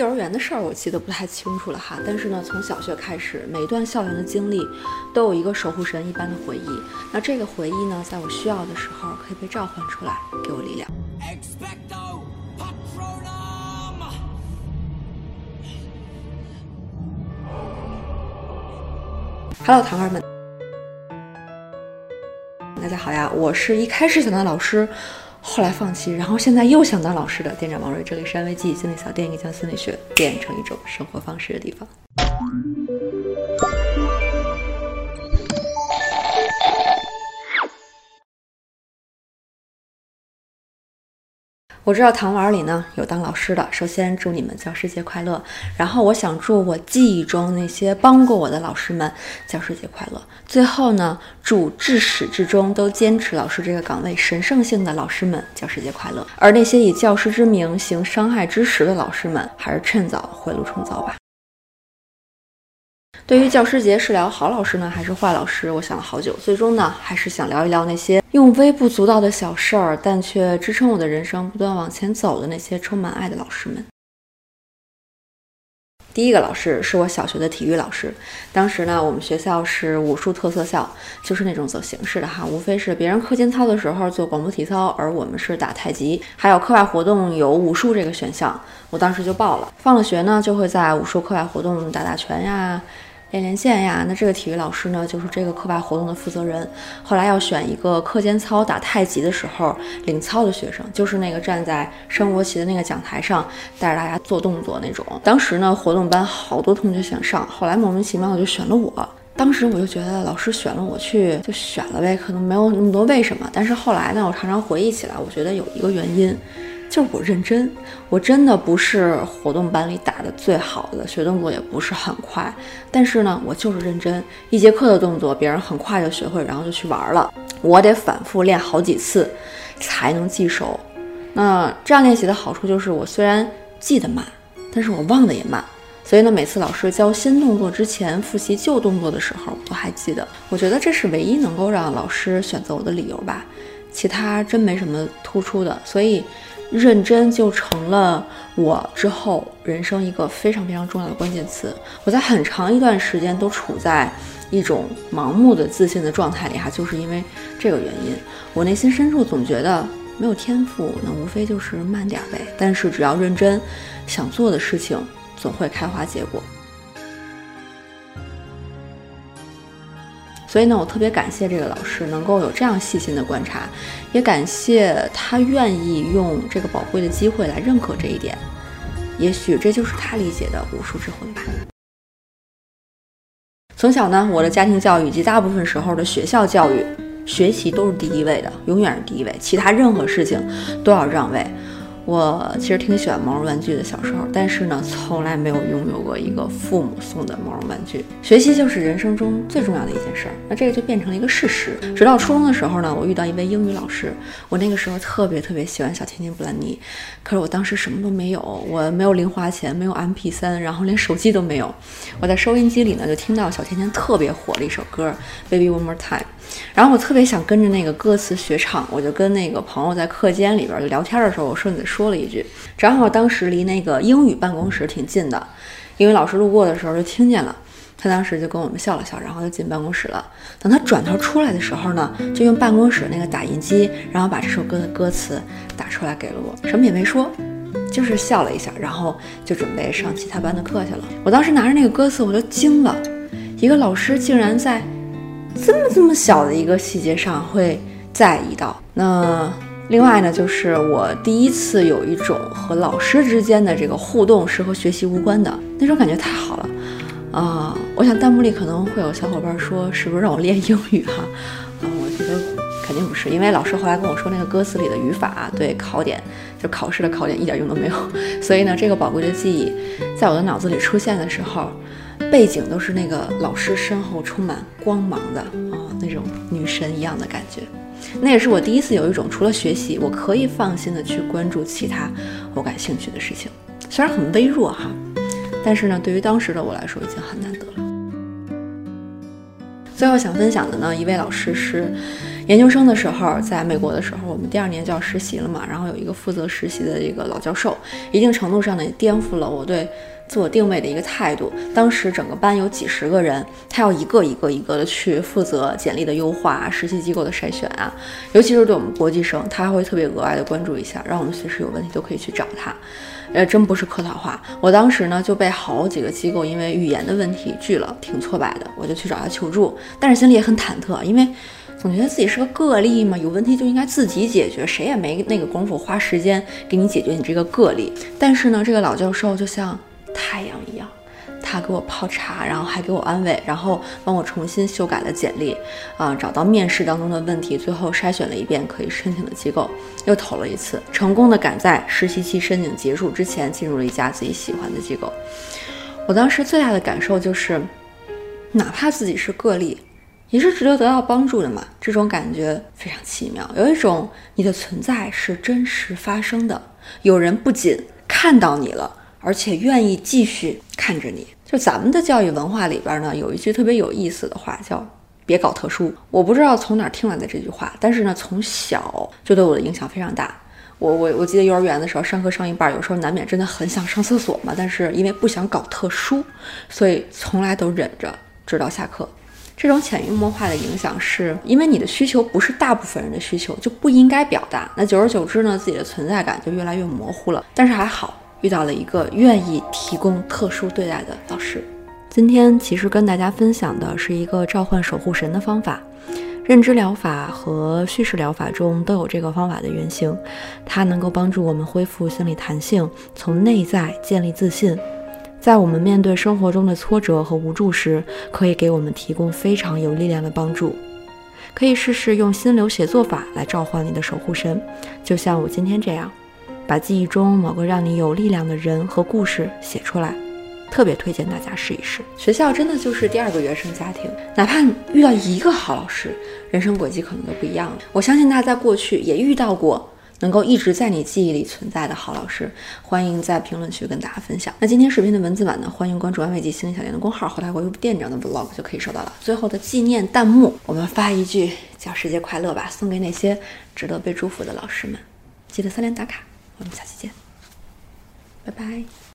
幼儿园的事儿我记得不太清楚了哈，但是呢，从小学开始，每一段校园的经历都有一个守护神一般的回忆。那这个回忆呢，在我需要的时候可以被召唤出来，给我力量。Hello，糖儿们，大家好呀！我是一开始想当老师。后来放弃，然后现在又想当老师的店长王瑞，这里是安慰剂心理小店，一个将心理学变成一种生活方式的地方。我知道糖丸里呢有当老师的，首先祝你们教师节快乐。然后我想祝我记忆中那些帮过我的老师们教师节快乐。最后呢，祝至始至终都坚持老师这个岗位神圣性的老师们教师节快乐。而那些以教师之名行伤害之实的老师们，还是趁早回炉重造吧。对于教师节是聊好老师呢，还是坏老师？我想了好久，最终呢，还是想聊一聊那些用微不足道的小事儿，但却支撑我的人生不断往前走的那些充满爱的老师们。第一个老师是我小学的体育老师，当时呢，我们学校是武术特色校，就是那种走形式的哈，无非是别人课间操的时候做广播体操，而我们是打太极，还有课外活动有武术这个选项，我当时就报了。放了学呢，就会在武术课外活动打打拳呀。练练线呀，那这个体育老师呢，就是这个课外活动的负责人。后来要选一个课间操打太极的时候领操的学生，就是那个站在升国旗的那个讲台上带着大家做动作那种。当时呢，活动班好多同学想上，后来莫名其妙的就选了我。当时我就觉得老师选了我去就选了呗，可能没有那么多为什么。但是后来呢，我常常回忆起来，我觉得有一个原因。就是我认真，我真的不是活动班里打的最好的，学动作也不是很快，但是呢，我就是认真。一节课的动作，别人很快就学会，然后就去玩了，我得反复练好几次才能记熟。那这样练习的好处就是，我虽然记得慢，但是我忘的也慢。所以呢，每次老师教新动作之前复习旧动作的时候，我还记得。我觉得这是唯一能够让老师选择我的理由吧，其他真没什么突出的。所以。认真就成了我之后人生一个非常非常重要的关键词。我在很长一段时间都处在一种盲目的自信的状态里，哈，就是因为这个原因。我内心深处总觉得没有天赋，那无非就是慢点呗。但是只要认真，想做的事情总会开花结果。所以呢，我特别感谢这个老师能够有这样细心的观察，也感谢他愿意用这个宝贵的机会来认可这一点。也许这就是他理解的武术之魂吧。从小呢，我的家庭教育以及大部分时候的学校教育，学习都是第一位的，永远是第一位，其他任何事情都要让位。我其实挺喜欢毛绒玩具的，小时候，但是呢，从来没有拥有过一个父母送的毛绒玩具。学习就是人生中最重要的一件事儿，那这个就变成了一个事实。直到初中的时候呢，我遇到一位英语老师，我那个时候特别特别喜欢小甜甜布兰妮，可是我当时什么都没有，我没有零花钱，没有 MP 三，然后连手机都没有。我在收音机里呢，就听到小甜甜特别火的一首歌《Baby One More Time》。然后我特别想跟着那个歌词学唱，我就跟那个朋友在课间里边就聊天的时候，我顺嘴说说了一句。正好当时离那个英语办公室挺近的，英语老师路过的时候就听见了，他当时就跟我们笑了笑，然后就进办公室了。等他转头出来的时候呢，就用办公室那个打印机，然后把这首歌的歌词打出来给了我，什么也没说，就是笑了一下，然后就准备上其他班的课去了。我当时拿着那个歌词，我就惊了，一个老师竟然在。这么这么小的一个细节上会在意到，那另外呢，就是我第一次有一种和老师之间的这个互动是和学习无关的那种感觉，太好了啊！我想弹幕里可能会有小伙伴说，是不是让我练英语哈？啊，我觉得肯定不是，因为老师后来跟我说，那个歌词里的语法对考点就考试的考点一点用都没有，所以呢，这个宝贵的记忆在我的脑子里出现的时候。背景都是那个老师身后充满光芒的啊，那种女神一样的感觉。那也是我第一次有一种除了学习，我可以放心的去关注其他我感兴趣的事情。虽然很微弱哈，但是呢，对于当时的我来说已经很难得了。最后想分享的呢，一位老师是。研究生的时候，在美国的时候，我们第二年就要实习了嘛，然后有一个负责实习的这个老教授，一定程度上呢颠覆了我对自我定位的一个态度。当时整个班有几十个人，他要一个一个一个的去负责简历的优化、实习机构的筛选啊，尤其是对我们国际生，他还会特别额外的关注一下，让我们随时有问题都可以去找他。呃，真不是客套话。我当时呢就被好几个机构因为语言的问题拒了，挺挫败的。我就去找他求助，但是心里也很忐忑，因为总觉得自己是个个例嘛，有问题就应该自己解决，谁也没那个功夫花时间给你解决你这个个例。但是呢，这个老教授就像。他给我泡茶，然后还给我安慰，然后帮我重新修改了简历，啊，找到面试当中的问题，最后筛选了一遍可以申请的机构，又投了一次，成功的赶在实习期申请结束之前进入了一家自己喜欢的机构。我当时最大的感受就是，哪怕自己是个例，也是值得得到帮助的嘛。这种感觉非常奇妙，有一种你的存在是真实发生的，有人不仅看到你了，而且愿意继续看着你。就咱们的教育文化里边呢，有一句特别有意思的话，叫“别搞特殊”。我不知道从哪儿听来的这句话，但是呢，从小就对我的影响非常大。我我我记得幼儿园的时候，上课上一半，有时候难免真的很想上厕所嘛，但是因为不想搞特殊，所以从来都忍着，直到下课。这种潜移默化的影响，是因为你的需求不是大部分人的需求，就不应该表达。那久而久之呢，自己的存在感就越来越模糊了。但是还好。遇到了一个愿意提供特殊对待的老师。今天其实跟大家分享的是一个召唤守护神的方法。认知疗法和叙事疗法中都有这个方法的原型，它能够帮助我们恢复心理弹性，从内在建立自信。在我们面对生活中的挫折和无助时，可以给我们提供非常有力量的帮助。可以试试用心流写作法来召唤你的守护神，就像我今天这样。把记忆中某个让你有力量的人和故事写出来，特别推荐大家试一试。学校真的就是第二个原生家庭，哪怕遇到一个好老师，人生轨迹可能都不一样了。我相信大家在过去也遇到过能够一直在你记忆里存在的好老师，欢迎在评论区跟大家分享。那今天视频的文字版呢，欢迎关注安慰剂心理小店的公号，后台回复店长的 vlog 就可以收到了。最后的纪念弹幕，我们发一句教师节快乐吧，送给那些值得被祝福的老师们，记得三连打卡。我们下期见，拜拜。